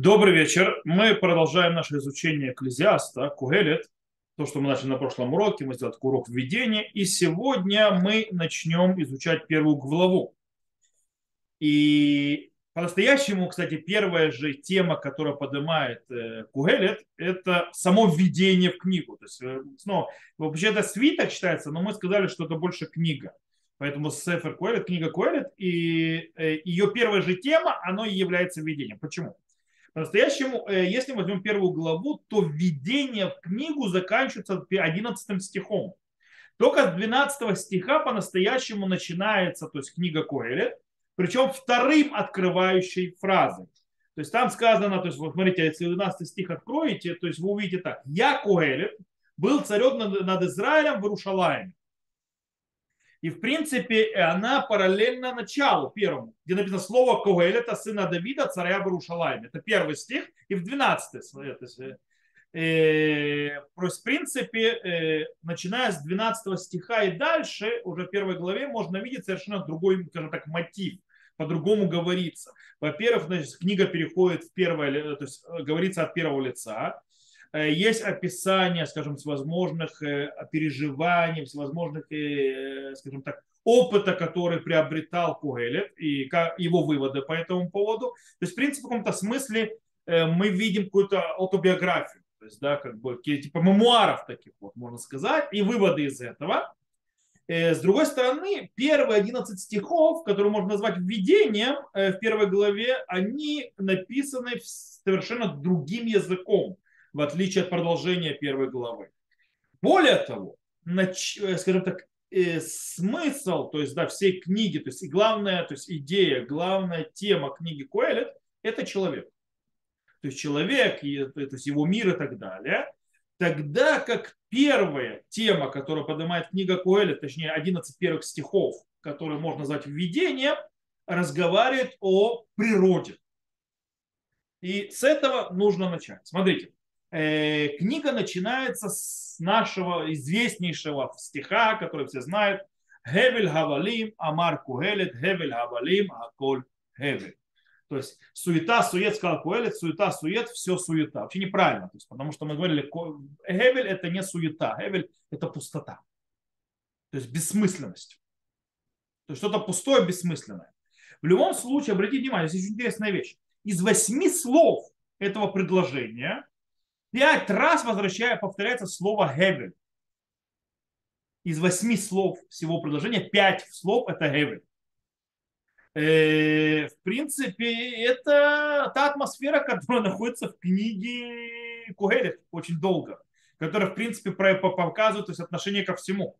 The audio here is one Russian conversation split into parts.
Добрый вечер. Мы продолжаем наше изучение Экклезиаста, Кугелет. То, что мы начали на прошлом уроке, мы сделали урок введения. И сегодня мы начнем изучать первую главу. И по-настоящему, кстати, первая же тема, которая поднимает э, Кугелет, это само введение в книгу. То есть, э, снова, вообще это свиток читается, но мы сказали, что это больше книга. Поэтому Сефер Куэлет, книга Куэлет, и э, ее первая же тема, оно и является введением. Почему? По-настоящему, э, если мы возьмем первую главу, то введение в книгу заканчивается 11 стихом. Только с 12 стиха по-настоящему начинается, то есть книга Коэлет, причем вторым открывающей фразой. То есть там сказано, то есть вот смотрите, если 12 стих откроете, то есть вы увидите так. Я Коэлет был царем над, над Израилем в Иерушалайме. И, в принципе, она параллельна началу первому, где написано слово Когель, это сына Давида, царя Барушалайме. Это первый стих. И в 12 э, то есть, в принципе, э, начиная с 12 стиха и дальше, уже в первой главе можно видеть совершенно другой, скажем так, мотив. По-другому говорится. Во-первых, значит, книга переходит в первое, то есть э, говорится от первого лица. Э, есть описание, скажем, всевозможных э, переживаний, всевозможных, э, скажем так, опыта, который приобретал Кугелет и его выводы по этому поводу. То есть, в принципе, в каком-то смысле мы видим какую-то автобиографию, то есть, да, как бы, типа мемуаров таких, вот, можно сказать, и выводы из этого. С другой стороны, первые 11 стихов, которые можно назвать введением в первой главе, они написаны совершенно другим языком в отличие от продолжения первой главы. Более того, нач, э, скажем так, э, смысл, то есть да, всей книги, то есть и главная, то есть идея, главная тема книги Коэлет – это человек. То есть человек, и, то есть его мир и так далее. Тогда как первая тема, которую поднимает книга Коэлет, точнее 11 первых стихов, которые можно назвать введением, разговаривает о природе. И с этого нужно начать. Смотрите, Э, книга начинается с нашего известнейшего стиха, который все знают. Хевель Хавалим, Амар Кугелет, Хевель Хавалим, Аколь Хевель. То есть суета, сует, сказал Куэлет, суета, сует, все суета. Вообще неправильно. То есть, потому что мы говорили, Хевель это не суета, Хевель это пустота. То есть бессмысленность. То есть что-то пустое, бессмысленное. В любом случае, обратите внимание, здесь очень интересная вещь. Из восьми слов этого предложения Пять раз возвращая, повторяется слово Гевель. Из восьми слов всего предложения пять слов это Гевель. Э, в принципе, это та атмосфера, которая находится в книге Кугелет очень долго, которая, в принципе, показывает то есть, отношение ко всему.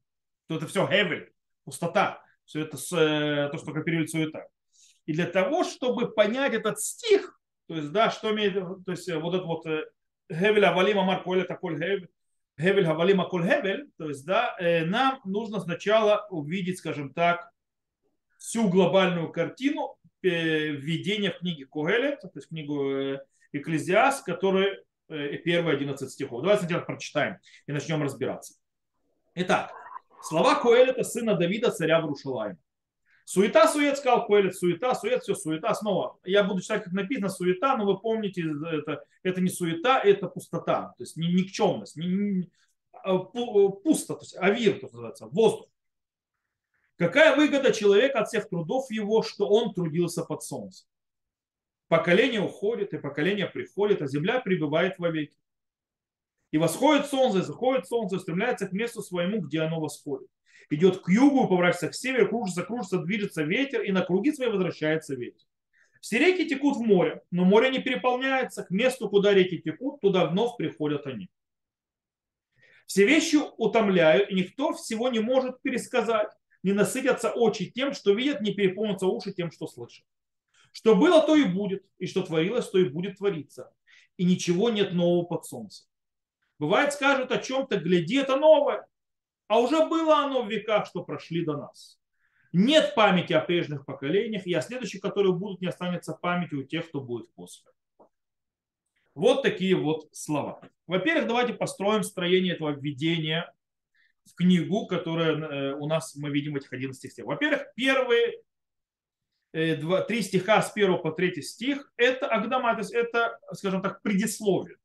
То это все Гевель, пустота, все это э, то, что копирует суета. И для того, чтобы понять этот стих, то есть, да, что имеет, то есть, вот это вот э, Хевель Авалим Амар Коэлет Аколь Хевель, Хевель Авалим Аколь Хевель, то есть, да, э, нам нужно сначала увидеть, скажем так, всю глобальную картину э, введения в книге Когелет, то есть книгу э, Экклезиас, который первые 11 стихов. Давайте сначала прочитаем и начнем разбираться. Итак, слова Коэлета, сына Давида, царя Брушалайма. Суета, сует, сказал Коэлет, суета, сует, все, суета. Снова, я буду читать, как написано, суета, но вы помните, это, это не суета, это пустота, то есть никчемность, не, не, а, пусто, то есть авир, то называется, воздух. Какая выгода человека от всех трудов его, что он трудился под солнцем? Поколение уходит, и поколение приходит, а земля пребывает вовеки. И восходит солнце, и заходит солнце, и стремляется к месту своему, где оно восходит идет к югу, поворачивается к северу, кружится, кружится, движется ветер, и на круги свои возвращается ветер. Все реки текут в море, но море не переполняется. К месту, куда реки текут, туда вновь приходят они. Все вещи утомляют, и никто всего не может пересказать. Не насытятся очи тем, что видят, не переполнятся уши тем, что слышат. Что было, то и будет, и что творилось, то и будет твориться. И ничего нет нового под солнцем. Бывает, скажут о чем-то, гляди, это новое. А уже было оно в веках, что прошли до нас. Нет памяти о прежних поколениях, и о следующих, которые будут, не останется памяти у тех, кто будет после. Вот такие вот слова. Во-первых, давайте построим строение этого введения в книгу, которая э, у нас мы видим этих 11 стихах. Во-первых, первые э, три стиха с первого по третий стих, это Агдама, то есть это, скажем так, предисловие.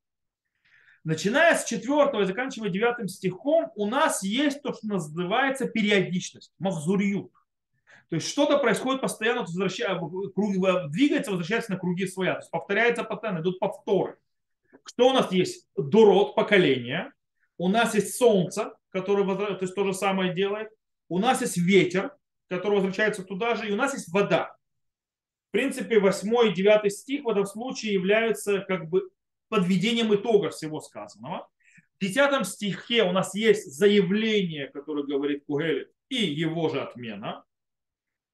Начиная с четвертого и заканчивая девятым стихом, у нас есть то, что называется периодичность, махзурьют. То есть что-то происходит постоянно, возвращая, двигается, возвращается на круги своя. То есть повторяется постоянно, идут повторы. Что у нас есть? Дурот, поколение. У нас есть солнце, которое то есть то же самое делает. У нас есть ветер, который возвращается туда же. И у нас есть вода. В принципе, 8 и 9 стих в этом случае являются как бы подведением итога всего сказанного. В 10 стихе у нас есть заявление, которое говорит Кугелит, и его же отмена.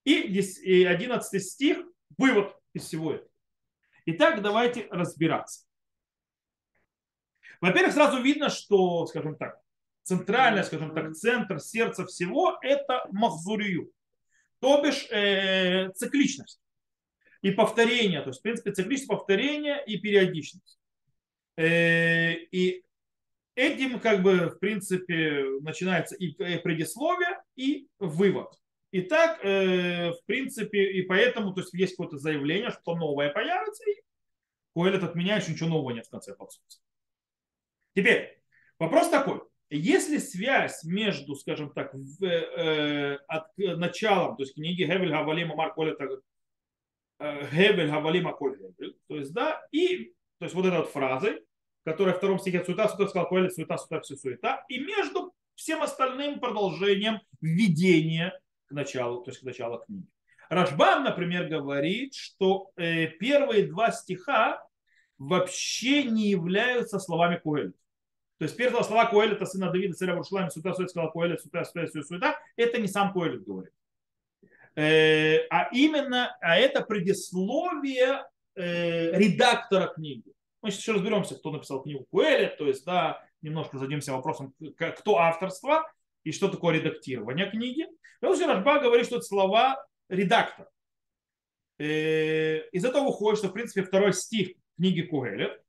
И 11 стих – вывод из всего этого. Итак, давайте разбираться. Во-первых, сразу видно, что, скажем так, центральное, скажем так, центр сердца всего – это махзурию, то бишь э, цикличность и повторение, то есть, в принципе, цикличность повторения и периодичность. Э, и этим, как бы, в принципе, начинается и предисловие, и вывод. Итак, э, в принципе, и поэтому, то есть, есть какое-то заявление, что новое появится, и Коэлет отменяет, ничего нового нет в конце концов. Теперь, вопрос такой. Если связь между, скажем так, в, э, от, началом, то есть книги Хевель Гавалима Марк Колета э, Хевель Гавалима Коль то есть, да, и то есть вот эта вот фраза, которая в втором стихе суета, суета сказал Коэлет, суета, суета, все суета, и между всем остальным продолжением введения к началу, то есть к началу книги. Рашбам, например, говорит, что э, первые два стиха вообще не являются словами Коэлет. То есть первые слова Коэлета, сына Давида, царя Буршлами, суета, суета, сказал Коэлет, суета, суета, суета, суета, это не сам Коэлет говорит. Э, а именно, а это предисловие э, редактора книги. Мы сейчас еще разберемся, кто написал книгу Куэлет, то есть, да, немножко зададимся вопросом, кто авторство и что такое редактирование книги. И вот Рашба говорит, что это слова редактор. Э, из этого выходит, что, в принципе, второй стих книги Куэлет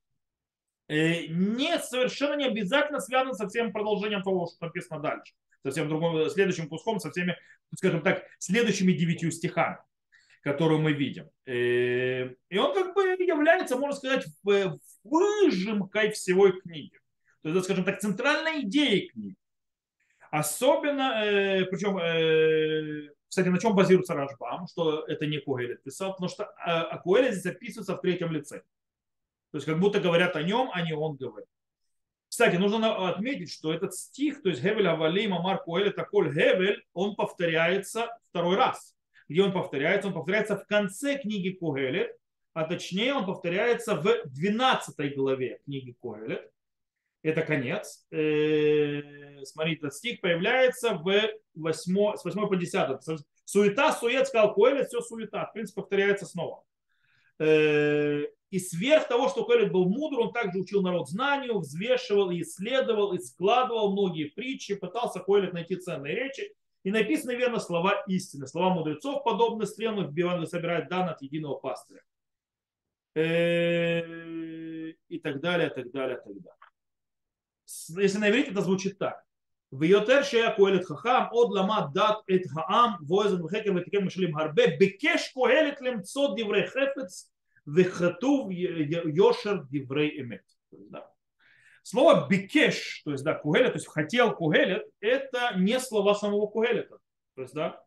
Э, не, совершенно не обязательно связан со всем продолжением того, что написано дальше. Со всем другим, следующим куском, со всеми, скажем так, следующими девятью стихами, которые мы видим. Э, и он как бы является, можно сказать, выжимкой всего книги. То есть, скажем так, центральной идеей книги. Особенно, э, причем, кстати, на чем базируется Рашбам, что это не Куэлет писал, потому что Куэлет здесь описывается в третьем лице. То есть как будто говорят о нем, а не он говорит. Кстати, нужно отметить, что этот стих, то есть Хевель Авалима Марку Эль, это Коль Хевель, он повторяется второй раз. Где он повторяется? Он повторяется в конце книги Кугелет, а точнее он повторяется в 12 главе книги Кугелет. Это конец. Э, смотрите, этот стих появляется в 8, с 8 по 10. Суета, сует, сказал Куэлет, все суета. В принципе, повторяется снова. Э, и сверх того, что Коэлет был мудр, он также учил народ знанию, взвешивал, исследовал, и складывал многие притчи, пытался Коэлет найти ценные речи. И написаны верно слова истины, слова мудрецов, подобно стрелам, вбиван собирает дан от единого пастыря. Э, и так далее, так далее, так далее. Если на иврите, это звучит так. ויותר שהיה קהלת חכם, עוד למד דת את העם, ואוזן וחקר ותיקן משלים הרבה, ביקש קהלת למצוא דברי חפץ Вехатув Йошер Диврей Эмет. Слово бекеш, то есть, да, кугелет, то есть хотел кугелет, это не слова самого кугелета. То есть, да,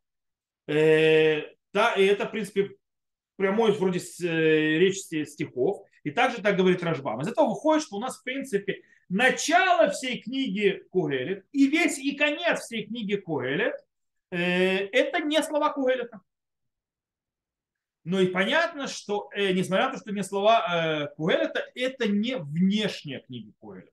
э, да, и это, в принципе, прямой вроде э, речь стихов. И также так говорит Рожбам. Из этого выходит, что у нас, в принципе, начало всей книги Кугелет и весь и конец всей книги Кугелет э, это не слова Кугелета. Но и понятно, что, э, несмотря на то, что не слова э, Куэлета, это не внешняя книга Куэлета.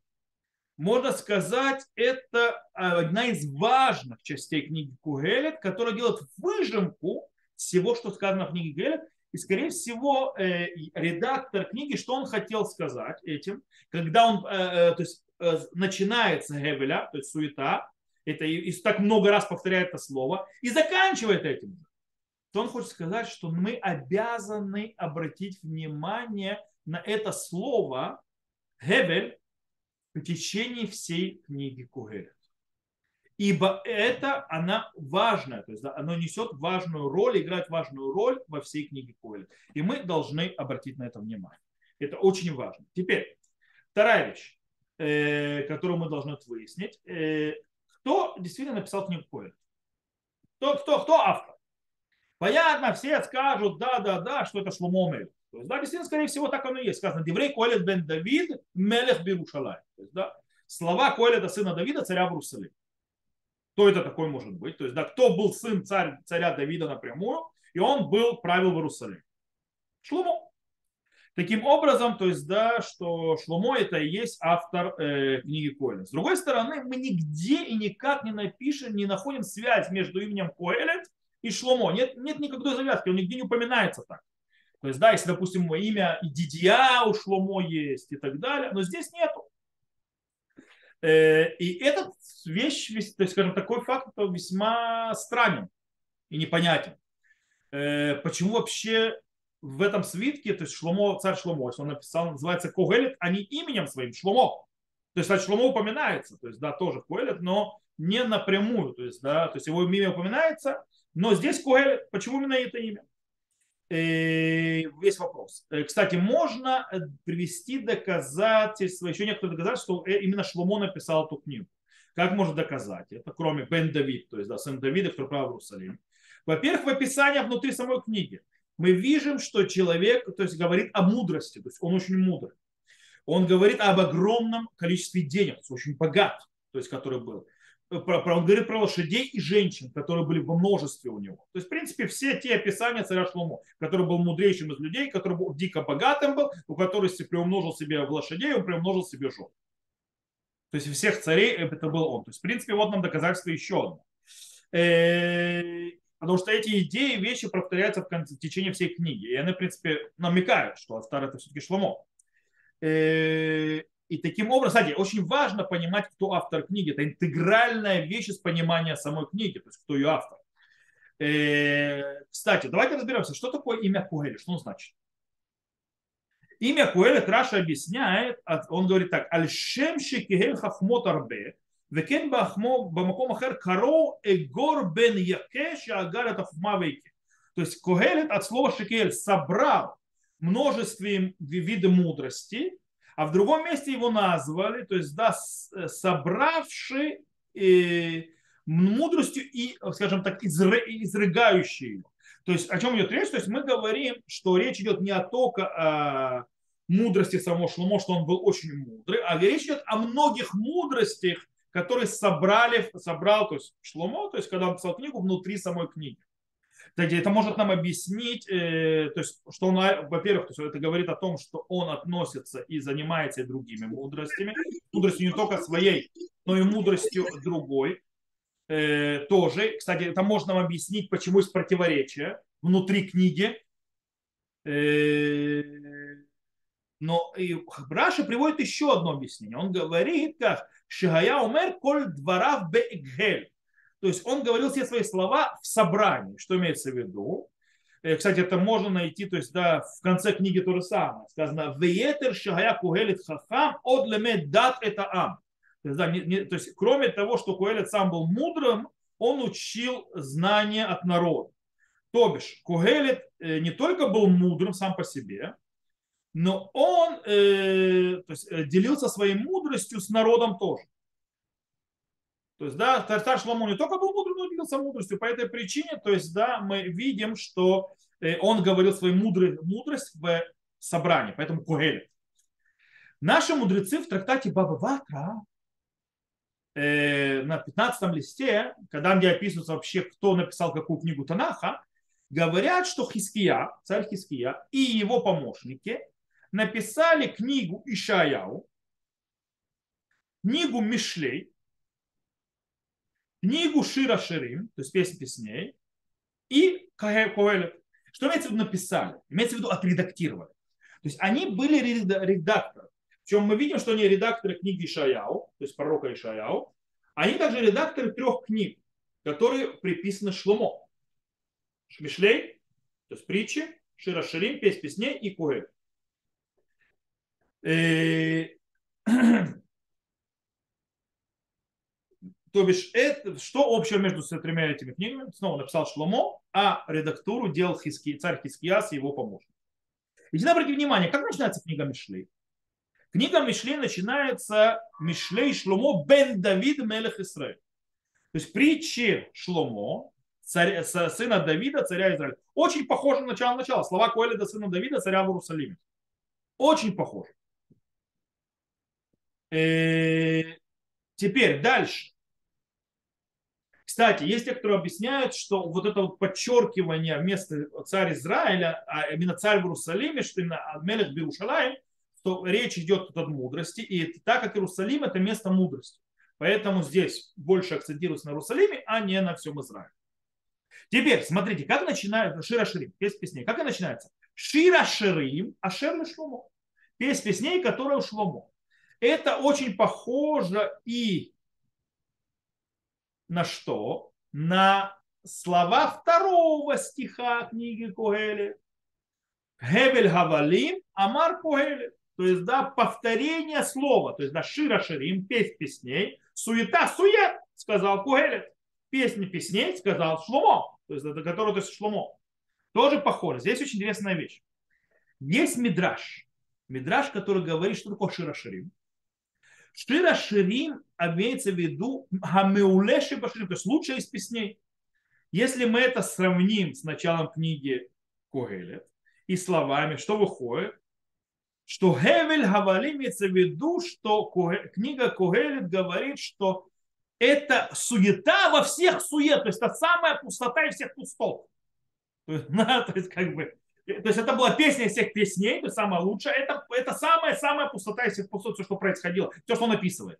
Можно сказать, это одна из важных частей книги Куэлет, которая делает выжимку всего, что сказано в книге Куэлет. И, скорее всего, э, редактор книги, что он хотел сказать этим, когда он, э, э то есть, э, начинается Гевеля, то есть суета, это и, и так много раз повторяет это слово, и заканчивает этим то он хочет сказать, что мы обязаны обратить внимание на это слово Гевель в течение всей книги Кугелет. ибо это она важная, то есть да, оно несет важную роль, играет важную роль во всей книге Коэля. И мы должны обратить на это внимание. Это очень важно. Теперь, вторая вещь, э, которую мы должны выяснить. Э, кто действительно написал книгу Коэля? Кто, кто, кто автор? Понятно, все скажут, да, да, да, что это Шломо Мель. То есть, да, действительно, скорее всего, так оно и есть. Сказано, Деврей Коэлет бен Давид, Мелех Бирушалай. То есть, да, слова Коэлета, сына Давида, царя в Иерусалиме. Кто это такой может быть? То есть, да, кто был сын царь, царя Давида напрямую, и он был, правил в Иерусалиме. Шломо. Таким образом, то есть, да, что Шломо это и есть автор э, книги Коэлет. С другой стороны, мы нигде и никак не напишем, не находим связь между именем Коэлет и Шломо. Нет, нет никакой завязки, он нигде не упоминается так. То есть, да, если, допустим, имя Дидия у Шломо есть и так далее, но здесь нету. Э, и этот вещь, то есть, скажем, такой факт весьма странен и непонятен. Э, почему вообще в этом свитке, то есть Шломо, царь Шломо, он написал, называется Когелет, а не именем своим Шломо. То есть, кстати, Шломо упоминается, то есть, да, тоже Когелет, но не напрямую, то есть, да, то есть его имя упоминается, но здесь Когелет, почему именно это имя? весь вопрос. Э, кстати, можно э, привести доказательства, еще некоторые доказательства, что э, именно Шломо написал эту книгу. Как можно доказать это, кроме Бен Давид, то есть да, сын Давида, который правил Иерусалим? Во-первых, в описании внутри самой книги мы видим, что человек то есть, говорит о мудрости, то есть он очень мудрый. Он говорит об огромном количестве денег, очень богат, то есть который был он говорит про лошадей и женщин, которые были во множестве у него. То есть, в принципе, все те описания царя Шломо, который был мудрейшим из людей, который был дико богатым был, у которого приумножил себе в лошадей, он приумножил себе жен. То есть, всех царей это был он. То есть, в принципе, вот нам доказательство еще одно. Э, потому что эти идеи, вещи повторяются в течение всей книги. И они, в принципе, намекают, что Астар это все-таки Шломо. И таким образом, кстати, очень важно понимать, кто автор книги. Это интегральная вещь из понимания самой книги, то есть кто ее автор. Э, кстати, давайте разберемся, что такое имя Куэля, что он значит. Имя Куэля Раша объясняет, он говорит так, "Альшемши шекигель хахмот арбе, векен бамаком ахер каро эгор бен Якеш шагар это. То есть Куэлет от слова шекигель собрал множестве видов мудрости, а в другом месте его назвали, то есть, да, э, собравший э, мудростью и, скажем так, изрыгающий его. То есть, о чем идет речь? То есть, мы говорим, что речь идет не о только о мудрости самого Шломо, что он был очень мудрый, а речь идет о многих мудростях, которые собрали, собрал, то есть Шломо, то есть когда он писал книгу внутри самой книги. Кстати, это может нам объяснить, э, то есть, что он, во-первых, то есть это говорит о том, что он относится и занимается другими мудростями, мудростью не только своей, но и мудростью другой э, тоже. Кстати, это можно нам объяснить, почему есть противоречия внутри книги. Э, но и Раша приводит еще одно объяснение. Он говорит, как Шигая умер коль дворав беэгель. То есть он говорил все свои слова в собрании. Что имеется в виду? Э, кстати, это можно найти, то есть, да, в конце книги то же самое. Сказано, «Веетер шагая кугелит хахам от дат это ам». То есть, да, не, не, то есть, кроме того, что Куэлит сам был мудрым, он учил знания от народа. То бишь, Кугелит э, не только был мудрым сам по себе, но он э, то есть, э, делился своей мудростью с народом тоже. То есть, да, царь Шломо не только был мудрым, но и делился мудростью. По этой причине, то есть, да, мы видим, что э, он говорил свою мудрый, мудрость в собрании, поэтому Кугелет. Наши мудрецы в трактате Баба Ватра э, на 15 листе, когда где описывается вообще, кто написал какую книгу Танаха, говорят, что Хиския, царь Хиския и его помощники написали книгу Ишаяу, книгу Мишлей, книгу Шира Ширим, то есть песни песней, и Коэлет. Что имеется в виду написали? Имеется в виду отредактировали. То есть они были редакторы. Причем мы видим, что они редакторы книги Ишаяу, то есть пророка Ишаяу. Они также редакторы трех книг, которые приписаны Шломо. Мишлей, то есть притчи, Шира Ширим, песнь песней и Куэль. То бишь, это, что общего между тремя этими книгами? Снова написал Шломо, а редактуру делал Хиски, царь Хискияс и его помощник. И всегда обратите внимание, как начинается книга Мишлей? Книга Мишлей начинается Мишлей Шломо бен Давид Мелех Исраиль. То есть притчи Шломо, царя, сына Давида, царя Израиля. Очень похоже на начало-начало. Слова Коэлида, сына Давида, царя в Иерусалиме. Очень похоже. Э, теперь дальше. Кстати, есть те, которые объясняют, что вот это вот подчеркивание вместо царь Израиля, а именно царь в Иерусалиме, что именно Мелех Берушалаем, что речь идет тут от мудрости, и так как Иерусалим это место мудрости. Поэтому здесь больше акцентируется на Иерусалиме, а не на всем Израиле. Теперь, смотрите, как начинается Шира Ширим, песня песней. Как она начинается? Шира Ширим, а Шер Шломо. Песня песней, которая у Шломо. Это очень похоже и на что? На слова второго стиха книги Кугели. Гевель Гавалим, Амар Кугели. То есть, да, повторение слова. То есть, да, Шира Ширим, песнь песней, суета, сует, сказал Кугелет. Песня песней сказал Шломо. То есть, это который, то есть Шломо. Тоже похоже. Здесь очень интересная вещь. Есть мидраж. Мидраж, который говорит, что такое Шира Ширим. Шира Ширим имеется в виду Хамеулеши Баширим, то есть лучшая из песней. Если мы это сравним с началом книги Когелет и словами, что выходит? Что Хевель Гавали имеется в виду, что книга Когелет говорит, что это суета во всех сует, то есть это самая пустота из всех пустот. То есть, да, то есть как бы то есть это была песня из всех песней, то есть самая лучшая. Это, это самая-самая пустота из всех пустот, все, что происходило. Все, что он описывает.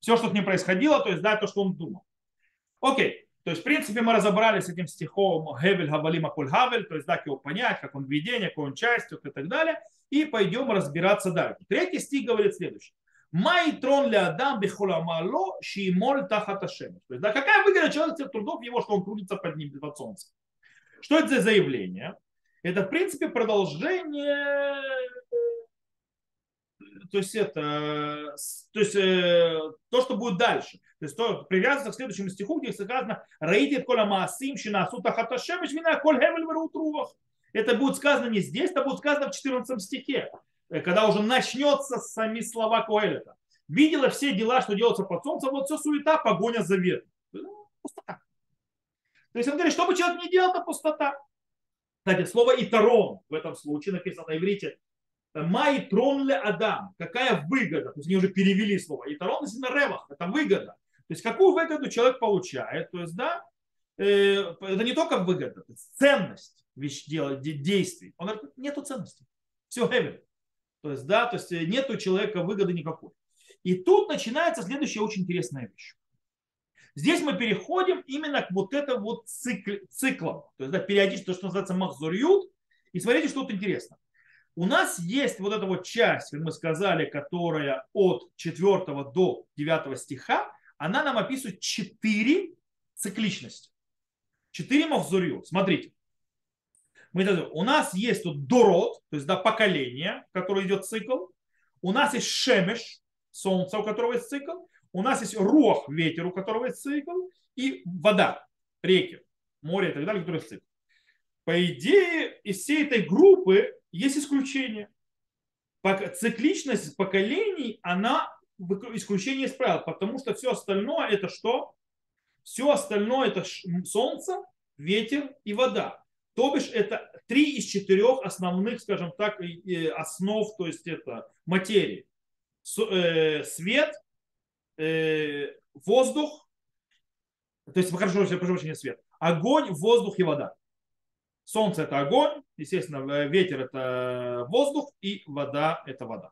Все, что с ним происходило, то есть да, то, что он думал. Окей. То есть, в принципе, мы разобрались с этим стихом Гевель Гавалима Коль Гавель, то есть, да, как его понять, как он введение, какой он часть и так далее. И пойдем разбираться дальше. Третий стих говорит следующее. Май трон ли Адам бихоламало шимоль тахаташем. То есть, да, какая выгода человека трудов его, что он трудится под ним, под солнцем. Что это за заявление? Это, в принципе, продолжение то есть это, то есть э, то, что будет дальше. То есть то привязывается к следующему стиху, где сказано «Раидит кола маасим шинасу тахаташемиш вина коль хевель верутрувах». Это будет сказано не здесь, это будет сказано в 14 стихе, э, когда уже начнется сами слова Коэлета. Видела все дела, что делаются под солнцем, вот все суета, погоня за ветром. Ну, пустота. То есть он говорит, что бы человек не делал, это пустота. Кстати, слово «иторон» в этом случае написано на иврите «Май трон ле Адам». Какая выгода? То есть они уже перевели слово. «Иторон» на ревах. Это выгода. То есть какую выгоду человек получает? То есть, да, э, это не только выгода, это ценность вещь, действий. Он говорит, нету ценности. Все heaven. То есть, да, то есть э, нету у человека выгоды никакой. И тут начинается следующая очень интересная вещь. Здесь мы переходим именно к вот это вот цикл, циклам. То есть да, периодически то, что называется махзурьют. И смотрите, что тут интересно. У нас есть вот эта вот часть, как мы сказали, которая от 4 до 9 стиха, она нам описывает 4 цикличности. 4 махзурью. Смотрите. Мы, у нас есть тут дород, то есть да, поколение, которое идет цикл. У нас есть шемеш, солнце, у которого есть цикл у нас есть рох, ветер, у которого есть цикл, и вода, реки, море и так далее, которые цикл. По идее, из всей этой группы есть исключение. Цикличность поколений, она исключение из правил, потому что все остальное это что? Все остальное это солнце, ветер и вода. То бишь это три из четырех основных, скажем так, основ, то есть это материи. Э, свет, э, воздух, то есть, хорошо, прошу прощения, свет, огонь, воздух и вода. Солнце это огонь, естественно, э, ветер это воздух и вода это вода.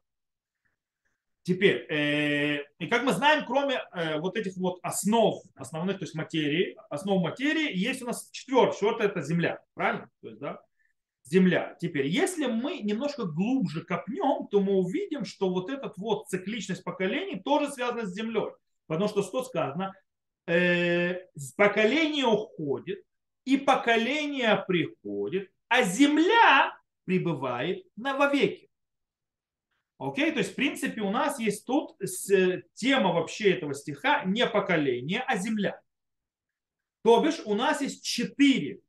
Теперь, э, и как мы знаем, кроме э, вот этих вот основ, основных, то есть материи, основ материи, есть у нас четвертое, четвертое это земля, правильно? То есть, да, Земля. Теперь, если мы немножко глубже копнем, то мы увидим, что вот эта вот цикличность поколений тоже связана с Землей. Потому что что сказано? Э, поколение уходит, и поколение приходит, а Земля пребывает на вовеки. Окей, то есть, в принципе, у нас есть тут тема вообще этого стиха не поколение, а земля. То бишь, у нас есть четыре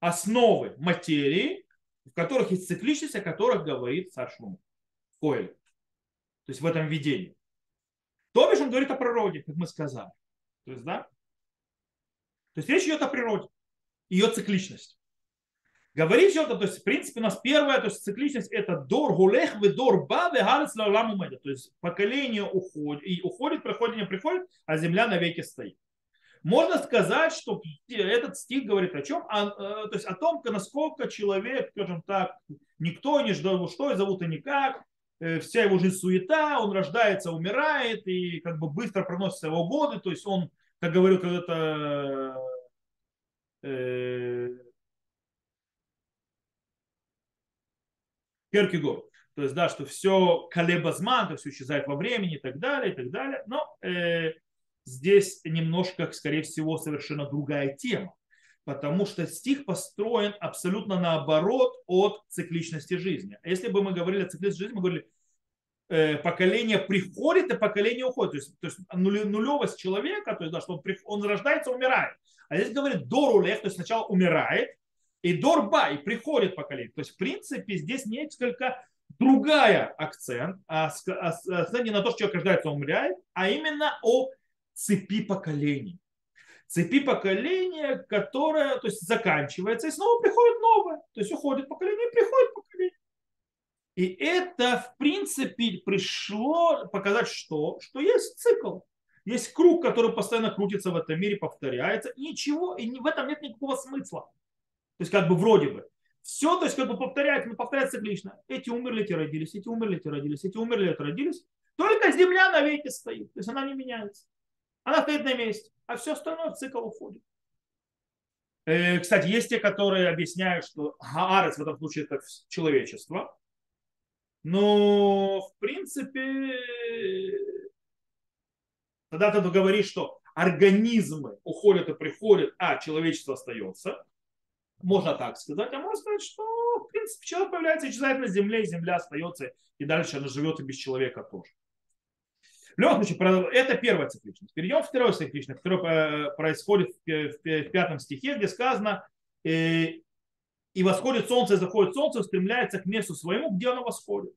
основы материи, в которых есть цикличность, о которых говорит царь Шлум. Коэль. То есть в этом видении. То бишь он говорит о природе, как мы сказали. То есть, да? То есть речь идет о природе, ее цикличность. Говорит все это, то есть, в принципе, у нас первая, то есть, цикличность это дор гулех вы дор ба вегалец лауламу То есть, поколение уходит, и уходит, приходит, не приходит, а земля навеки стоит. Можно сказать, что этот стих говорит о чем? О, э, то есть о том, насколько человек, скажем так, никто не ждал, что и зовут и никак, э, вся его жизнь суета, он рождается, умирает и как бы быстро проносится его годы, то есть он, как говорил когда-то Керкигор. То есть, да, что все колебазман, то все исчезает во времени и так далее, и так далее. Но э, здесь немножко, скорее всего, совершенно другая тема. Потому что стих построен абсолютно наоборот от цикличности жизни. Если бы мы говорили о цикличности жизни, мы говорили, э, поколение приходит и поколение уходит. То есть, то есть нулевость человека, то есть, да, что он, он рождается, умирает. А здесь говорит дорулех, то есть сначала умирает, и дорба, и приходит поколение. То есть, в принципе, здесь несколько другая акцент, а, а, акцент не на то, что человек рождается, умирает, а именно о цепи поколений. Цепи поколения, которая то есть, заканчивается, и снова приходит новое. То есть уходит поколение, приходит поколение. И это, в принципе, пришло показать что? Что есть цикл. Есть круг, который постоянно крутится в этом мире, повторяется. Ничего, и в этом нет никакого смысла. То есть как бы вроде бы. Все, то есть как бы повторяется, но повторяется циклично. Эти умерли, эти родились, эти умерли, эти родились, эти умерли, эти родились. Только земля навеки стоит. То есть она не меняется. Она стоит на месте. А все остальное в цикл уходит. Э, кстати, есть те, которые объясняют, что Гаарец в этом случае это человечество. Но, в принципе, тогда ты говоришь, что организмы уходят и приходят, а человечество остается. Можно так сказать, а можно сказать, что в принципе человек появляется, исчезает на земле, и земля остается, и дальше она живет и без человека тоже. В любом случае, это первая цикличность. Перейдем к второй цикличности, которая э, происходит в пятом стихе, где сказано, э, и восходит солнце, и заходит солнце, устремляется к месту своему, где оно восходит.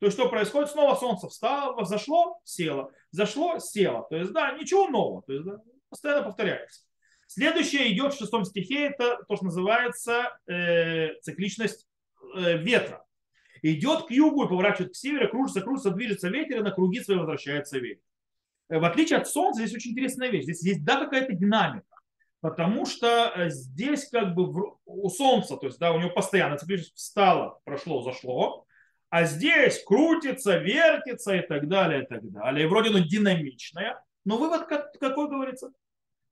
То есть что происходит? Снова солнце встало, зашло, село, зашло, село. То есть, да, ничего нового. То есть, да, постоянно повторяется. Следующее идет в шестом стихе, это то, что называется э, цикличность э, ветра. Идет к югу и поворачивает к северу, кружится, кружится, движется ветер, и на круги свои возвращается ветер. Э, в отличие от Солнца, здесь очень интересная вещь. Здесь есть, да, какая-то динамика. Потому что э, здесь как бы у Солнца, то есть, да, у него постоянно встало, прошло, зашло. А здесь крутится, вертится и так далее, и так далее. И вроде оно динамичное. Но вывод какой говорится?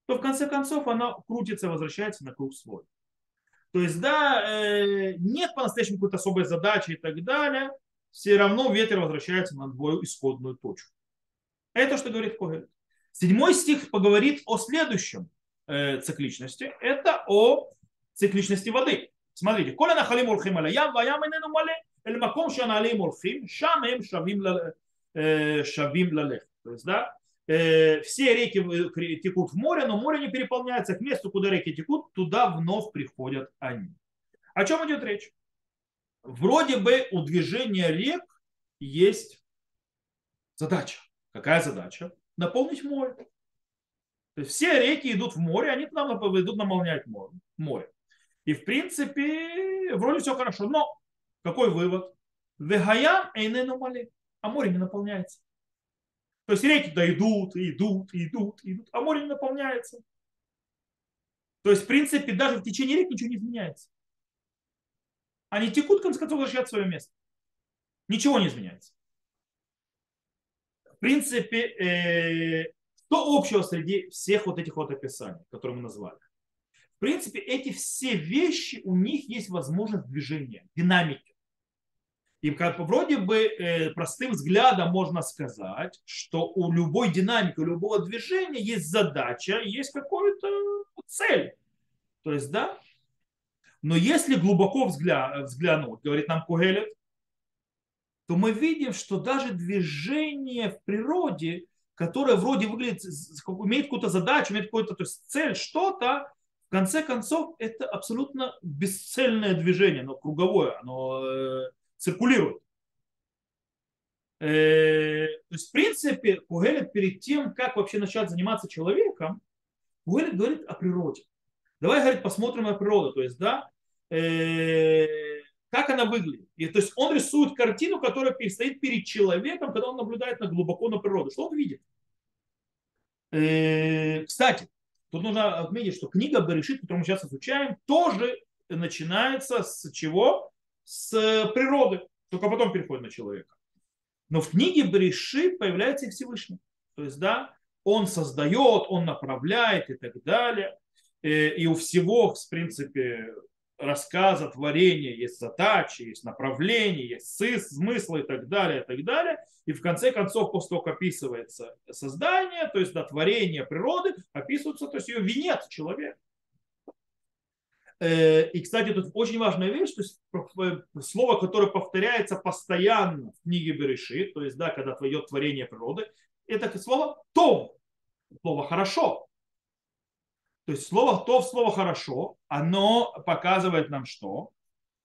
то в конце концов она крутится возвращается на круг свой. То есть, да, э, нет по-настоящему какой-то особой задачи и так далее, все равно ветер возвращается на твою исходную точку. Это что говорит Когелет. Седьмой стих поговорит о следующем э, цикличности. Это о цикличности воды. Смотрите. Коля нахалим урхим алаям, ваям инену мале, эль маком шаналим урхим, шам им шавим лалех. То есть, да, Э, все реки текут в море, но море не переполняется. К месту, куда реки текут, туда вновь приходят они. О чем идет речь? Вроде бы у движения рек есть задача. Какая задача? Наполнить море. То есть все реки идут в море, они нам идут наполнять море. И в принципе, вроде все хорошо. Но какой вывод? Вегаям эйнену А море не наполняется. То есть реки-то идут, идут, идут, идут, а море не наполняется. То есть, в принципе, даже в течение рек ничего не изменяется. Они текут, в конце концов, возвращают свое место. Ничего не изменяется. В принципе, э, что общего среди всех вот этих вот описаний, которые мы назвали? В принципе, эти все вещи, у них есть возможность движения, динамики. И как вроде бы э, простым взглядом можно сказать, что у любой динамики, у любого движения есть задача, есть какая-то цель. То есть, да. Но если глубоко взгля, взглянуть, говорит нам Кугелет, то мы видим, что даже движение в природе, которое вроде выглядит, имеет какую-то задачу, имеет какую-то то есть цель, что-то, в конце концов, это абсолютно бесцельное движение, оно круговое, оно э, циркулирует. Э, то есть, в принципе, Кугелет перед тем, как вообще начать заниматься человеком, Кугелет говорит о природе. Давай, говорит, посмотрим на природу. То есть, да, э, как она выглядит. И, то есть он рисует картину, которая стоит перед человеком, когда он наблюдает на глубоко на природу. Что он видит? Э, кстати, тут нужно отметить, что книга Берешит, которую мы сейчас изучаем, тоже начинается с чего? С природы, только потом переходит на человека. Но в книге Берешит появляется и Всевышний. То есть, да, он создает, он направляет и так далее. Э, и у всего, в принципе, рассказа, творения есть задачи, есть направление, есть смысл и так далее, и так далее. И в конце концов, после того, как описывается создание, то есть да, творение природы, описывается, то есть ее венец человек. Э, и, кстати, тут очень важная вещь, то есть э, слово, которое повторяется постоянно в книге Береши, то есть, да, когда твое творение природы, это слово «том», слово «хорошо». То есть слово «то» слово «хорошо», оно показывает нам что?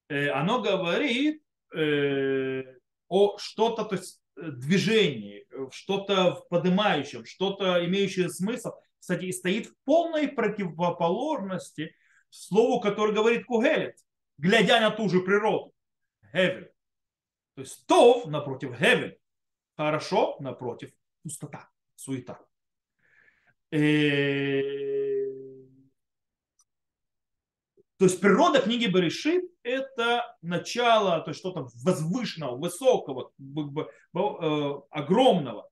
Э, оно говорит э, о что-то, то есть э, движении, что-то поднимающем, что-то имеющее смысл. Кстати, и стоит в полной противоположности слову, которое говорит Кугелет, глядя на ту же природу. Хевель. То есть тов напротив хевель. Хорошо напротив пустота, суета. То есть природа книги Берешит – это начало, то есть что-то возвышенного, высокого, э, огромного.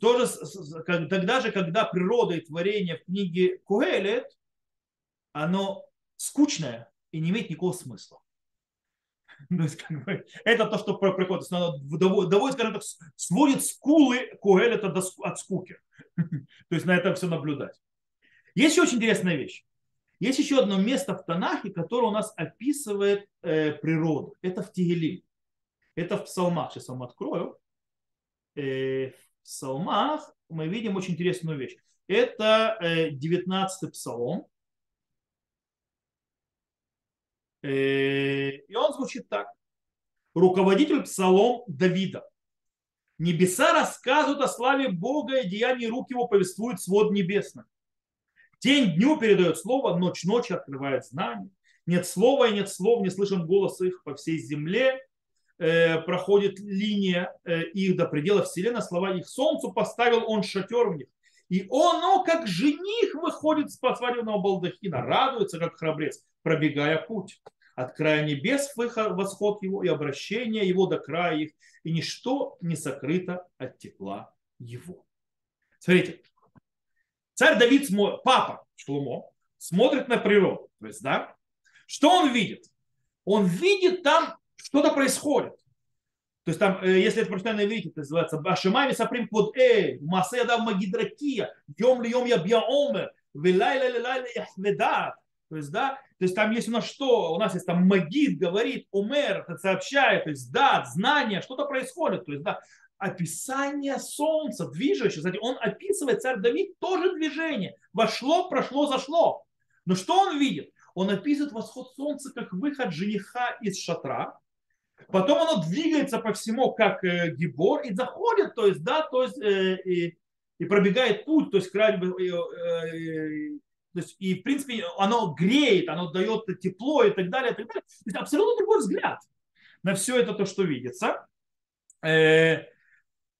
Тоже, тогда же, когда природа и творение в книге Куэлет, оно скучное и не имеет никакого смысла. То есть, как бы, это то, что приходит. Оно доводит, скажем так, сводит скулы Куэлета от скуки. То есть на этом все наблюдать. Есть еще очень интересная вещь. Есть еще одно место в Танахе, которое у нас описывает э, природу. Это в Тигелим. Это в псалмах. Сейчас вам открою. Э, в псалмах мы видим очень интересную вещь. Это э, 19 псалом. Э, и он звучит так. Руководитель псалом Давида. Небеса рассказывают о славе Бога и деянии рук его повествует свод небесный. День дню передает слово, ночь ночи открывает знание. Нет слова и нет слов, не слышен голос их по всей земле. Э, проходит линия э, их до предела вселенной, слова их солнцу поставил он шатер в них. И он, ну, как жених выходит с свадебного балдахина, радуется, как храбрец, пробегая путь. От края небес выход, восход его и обращение его до края их, и ничто не сокрыто от тепла его. Смотрите, Царь Давид, папа Шлумо, смотрит на природу. То есть, да, что он видит? Он видит там, что-то происходит. То есть там, э, если это профессионально видите, это называется Ашимами Саприм Квод Эй, Маседа Магидракия, Йом Ли Йом Ябья Омер, Вилайла Лилайла Яхведат. То есть, да, то есть там есть у нас что? У нас есть там Магид говорит, Умер, это сообщает, то есть да, знание, что-то происходит. То есть, да, описание солнца, движущего. Кстати, он описывает, царь Давид, тоже движение. Вошло, прошло, зашло. Но что он видит? Он описывает восход солнца как выход жениха из шатра. Потом оно двигается по всему, как э, гибор, и заходит, то есть, да, то есть, э, и, и пробегает путь, то есть, край, э, э, то есть, и, в принципе, оно греет, оно дает тепло и так далее, и так далее. То есть, абсолютно другой взгляд на все это, то, что видится. Э,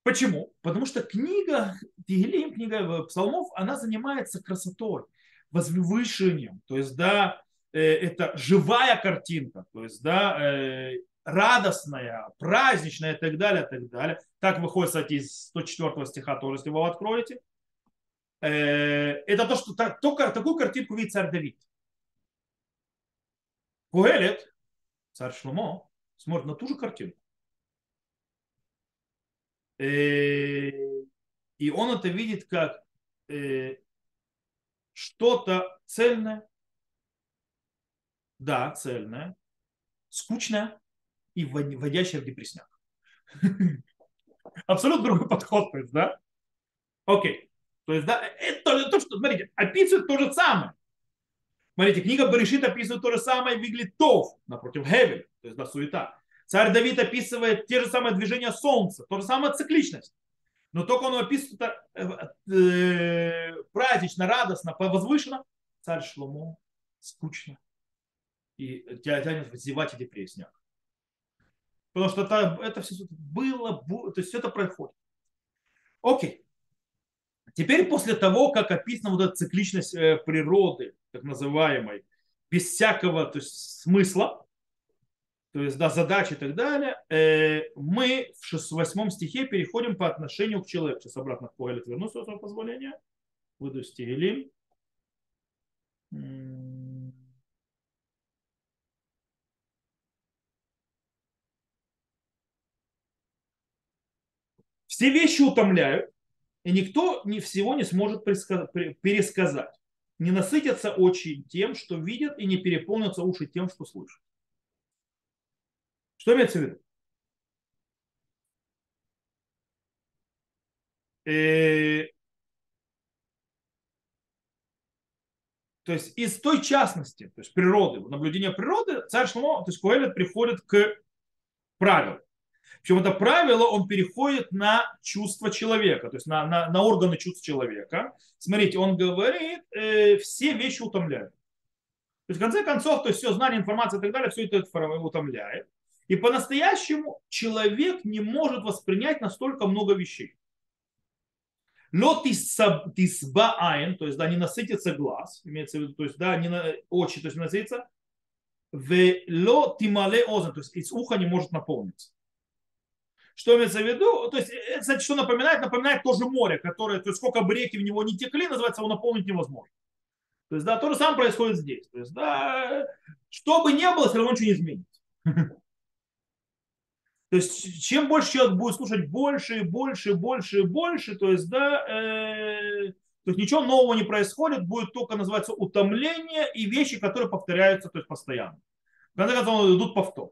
Почему? Потому что книга Тигелим, книга э, псалмов, она занимается красотой, возвышением. То есть, да, э, это живая картинка, то есть, да, э, радостная, праздничная и так далее, и так далее. Так выходит, кстати, из 104 стиха тоже, если вы его откроете. Это то, что только такую картинку видит царь Давид. Куэлет, царь Шломо, смотрит на ту же картинку. Э, и он это видит как э, что-то цельное, да, цельное, скучное и вводящее в депрессняк. Абсолютно другой подход, то есть, да? Окей. То есть, да, это то, что, смотрите, описывает то же самое. Смотрите, книга Баришит описывает то же самое Виглитов напротив Хевель, то есть да, суета. Царь Давид описывает те же самые движения Солнца, то же самое цикличность. Но только он описывает э, э, празднично, радостно, возвышенно. Царь Шломо скучно. И тебя тянет зевать и депрессия. Потому что это, это все было, то есть все это происходит. Окей. Теперь после того, как описана вот эта цикличность э, природы, так называемой, без всякого то есть, смысла, то есть да, задачи и так далее, э, мы в 6, 8 стихе переходим по отношению к человеку. Сейчас обратно к Пуэлит вернусь, с вашего позволения. Выйду из Тегелим. Все вещи утомляют, и никто ни всего не сможет пересказать. Не насытятся очи тем, что видят, и не переполнятся уши тем, что слышат. Что имеется в виду? Э, то есть из той частности, то есть природы, наблюдения природы, царь Шломо, то есть Куэлет приходит к правилу. Причем это правило, он переходит на чувство человека, то есть на, на, на органы чувств человека. Смотрите, он говорит, э, все вещи утомляют. То есть в конце концов, то есть все знание, информация и так далее, все это утомляет. И по-настоящему человек не может воспринять настолько много вещей. Ло тисба айн, то есть да, не насытится глаз, имеется в виду, то есть да, не на, очи, то есть не насытится, в ло тимале озен, то есть из уха не может наполниться. Что имеется в виду? То есть, это, кстати, что напоминает? Напоминает тоже море, которое, то есть сколько бы реки в него не текли, называется, его наполнить невозможно. То есть, да, то же самое происходит здесь. То есть, да, что бы ни было, все равно ничего не изменится. То есть, чем больше человек будет слушать больше и больше и больше и больше, то есть, да, э, то есть ничего нового не происходит, будет только называться утомление и вещи, которые повторяются, то есть постоянно. В конце концов, идут повтор.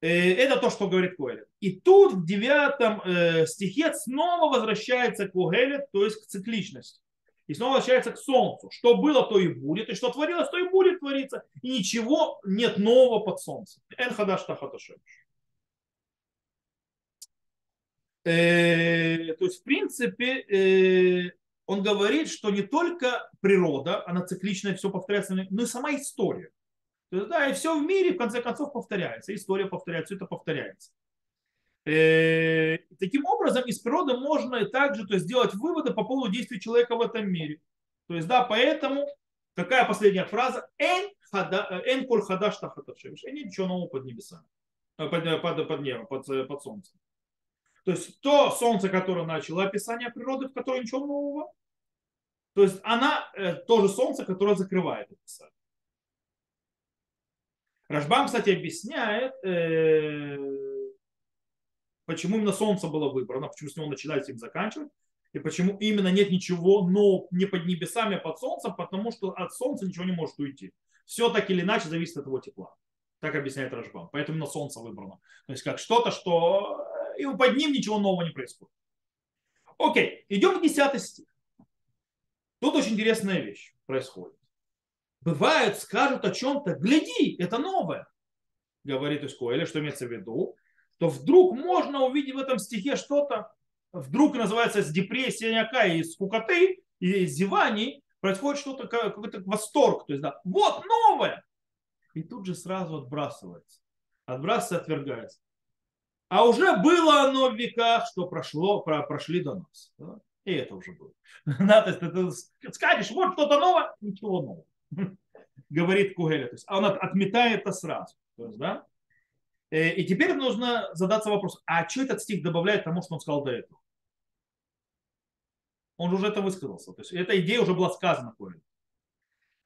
Э, это то, что говорит Коэлет. И тут в девятом э, стихе снова возвращается Когелет, то есть к цикличности. И снова возвращается к солнцу. Что было, то и будет. И что творилось, то и будет твориться. И ничего нет нового под солнцем. Эн хадаш. Э, то есть, в принципе, он говорит, что не только природа, она цикличная, все повторяется, но и сама история. То есть, да, и все в мире в конце концов повторяется. История повторяется, все это повторяется. Э, таким образом, из природы можно и также то есть, сделать выводы по поводу действий человека в этом мире. То есть, да, поэтому какая последняя фраза? Эн, хада, эн коль хадаш тахаташевиш. Нет ничего нового под небесами. Э, под, э, под, под небом, под, под солнцем. То есть то солнце, которое начало описание природы, в которой ничего нового, то есть она то же солнце, которое закрывает описание. Рашбам, кстати, объясняет, э, почему именно солнце было выбрано, почему с него начинать им заканчивать, и почему именно нет ничего, но не под небесами, а под солнцем, потому что от солнца ничего не может уйти. Все так или иначе зависит от его тепла. Так объясняет Рашбам. Поэтому именно солнце выбрано. То есть как что-то, что э, и под ним ничего нового не происходит. Окей, идем в 10 стих. Тут очень интересная вещь происходит бывает, скажут о чем-то, гляди, это новое, говорит Искуэля, что имеется в виду, то вдруг можно увидеть в этом стихе что-то, вдруг называется с депрессии и скукоты, и зеваний, происходит что-то, какой-то восторг, то есть, да, вот новое, и тут же сразу отбрасывается, отбрасывается, отвергается. А уже было оно в веках, что прошло, про, прошли до нас. Да? И это уже было. Надо, ты скажешь, вот что-то новое, ничего нового. говорит Кугеля. То есть он отметает это сразу. То есть, да? Э, и теперь нужно задаться вопрос, а что этот стих добавляет тому, что он сказал до этого? Он уже это высказался. То есть эта идея уже была сказана Кугелю.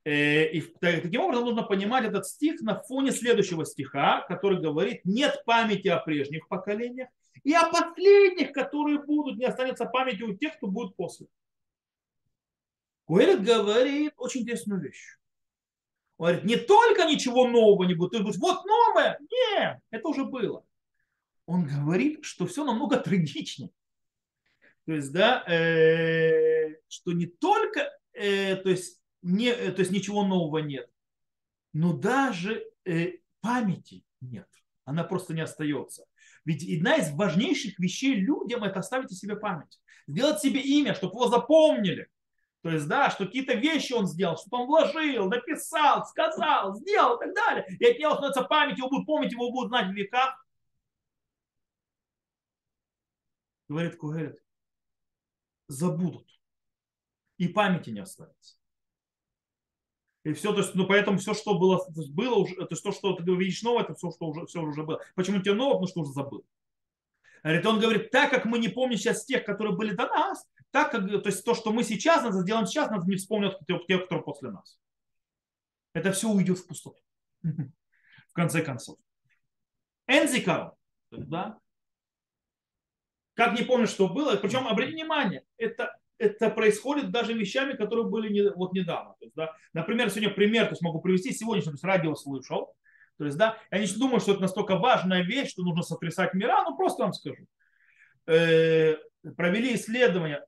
Э, и таким образом нужно понимать этот стих на фоне следующего стиха, который говорит, нет памяти о прежних поколениях, и о последних, которые будут, не останется памяти у тех, кто будет после. Куэлит говорит очень интересную вещь. Он говорит, не только ничего нового не будет, ты говоришь, вот новое. Нет, это уже было. он говорит, что все намного трагичнее. То есть, да, э, что не только, э, то, есть, не, э, то есть ничего нового нет, но даже э, памяти нет. Она просто не остается. Ведь одна из важнейших вещей людям это оставить себе память. Сделать себе имя, чтобы его запомнили. То есть, да, что какие-то вещи он сделал, что он вложил, написал, сказал, сделал и так далее. И от него становится память, его будут помнить, его будут знать в веках. Говорит Кугелет, забудут. И памяти не останется. И все, то есть, ну, поэтому все, что было, было уже, то есть то, что ты видишь новое, это все, что уже, все уже было. Почему тебе новое? Потому что уже забыл. Говорит, он говорит, так как мы не помним сейчас тех, которые были до нас, так как, то есть то, что мы сейчас надо сделаем сейчас, нас не вспомнят тех, кто после нас. Это все уйдет в пустоту. В конце концов. Энзикар, да? Как не помню, что было. Причем, обратите внимание, это, это происходит даже вещами, которые были не, вот недавно. То есть, да? Например, сегодня пример, то есть могу привести сегодняшний, то есть радио слышал. То есть, да, я не думаю, что это настолько важная вещь, что нужно сотрясать мира, но просто вам скажу. Э, провели исследование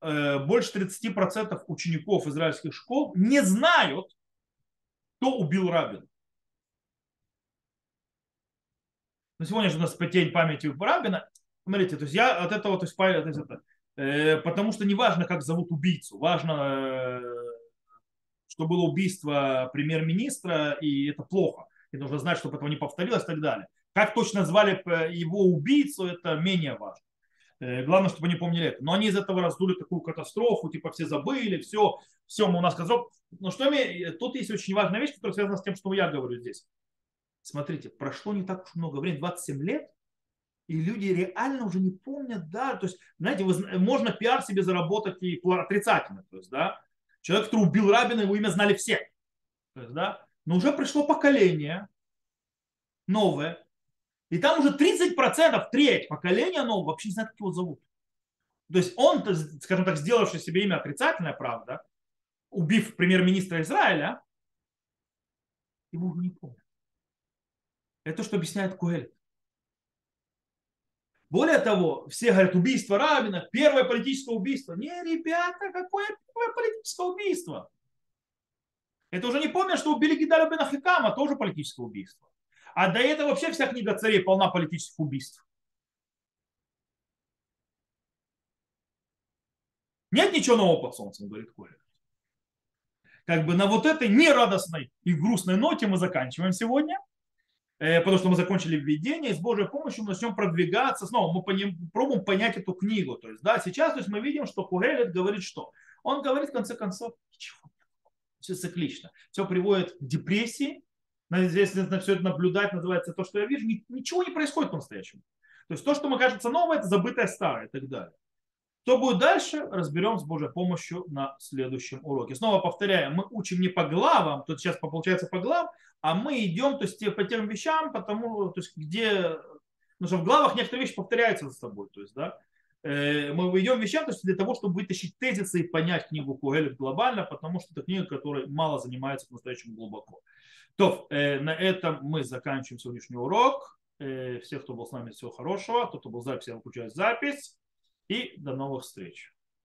Э, больше 30% учеников израильских школ не знают, кто убил Рабина. На сегодня же у нас день памяти Рабина. Смотрите, то есть я от этого, то есть, то есть это, потому что не важно, как зовут убийцу, важно, э, что было убийство премьер-министра, и это плохо. И нужно знать, чтобы этого не повторилось и так далее. Как точно звали э, его убийцу, это менее важно. Э, главное, чтобы они помнили это. Но они из этого раздули такую катастрофу, типа все забыли, все, все мы у нас сказал. Но что мне, тут есть очень важная вещь, которая связана с тем, что я говорю здесь. Смотрите, прошло не так уж много времени, 27 лет, и люди реально уже не помнят, да, то есть, знаете, вы, можно пиар себе заработать и отрицательно, то есть, да, человек, который убил Рабина, его имя знали все, то есть, да, но уже пришло поколение новое, и там уже 30%, треть поколения нового вообще не знает, как его зовут. То есть он, скажем так, сделавший себе имя отрицательное, правда, убив премьер-министра Израиля, его уже не помнят. Это то, что объясняет Куэль. Более того, все говорят, убийство Рабина, первое политическое убийство. Не, ребята, какое первое политическое убийство? Это уже не помнят, что убили Гидаля Бен Ахикама, тоже политическое убийство. А до этого вообще вся книга царей полна политических убийств. Нет ничего нового под солнцем, говорит Коля. Как бы на вот этой нерадостной и грустной ноте мы заканчиваем сегодня, потому что мы закончили введение, и с Божьей помощью мы начнем продвигаться. Снова мы поним, пробуем понять эту книгу. То есть, да, сейчас то есть мы видим, что Кугелет говорит что? Он говорит, в конце концов, ничего. Все циклично. Все приводит к депрессии, если на все это наблюдать, называется то, что я вижу, ничего не происходит по-настоящему. То есть то, что мы кажется новое, это забытое старое и так далее. Что будет дальше, разберем с Божьей помощью на следующем уроке. Снова повторяем, мы учим не по главам, тут сейчас получается по главам, а мы идем то есть, по тем вещам, потому, то есть, где, ну, что в главах некоторые вещи повторяются за собой. То есть, да, э, мы идем вещам то есть, для того, чтобы вытащить тезисы и понять книгу Куэлев глобально, потому что это книга, которая мало занимается по-настоящему глубоко. То, э, на этом мы заканчиваем сегодняшний урок. Э, всех, кто был с нами, всего хорошего. Тот, кто был в записи, я выключаю запись. И до новых встреч.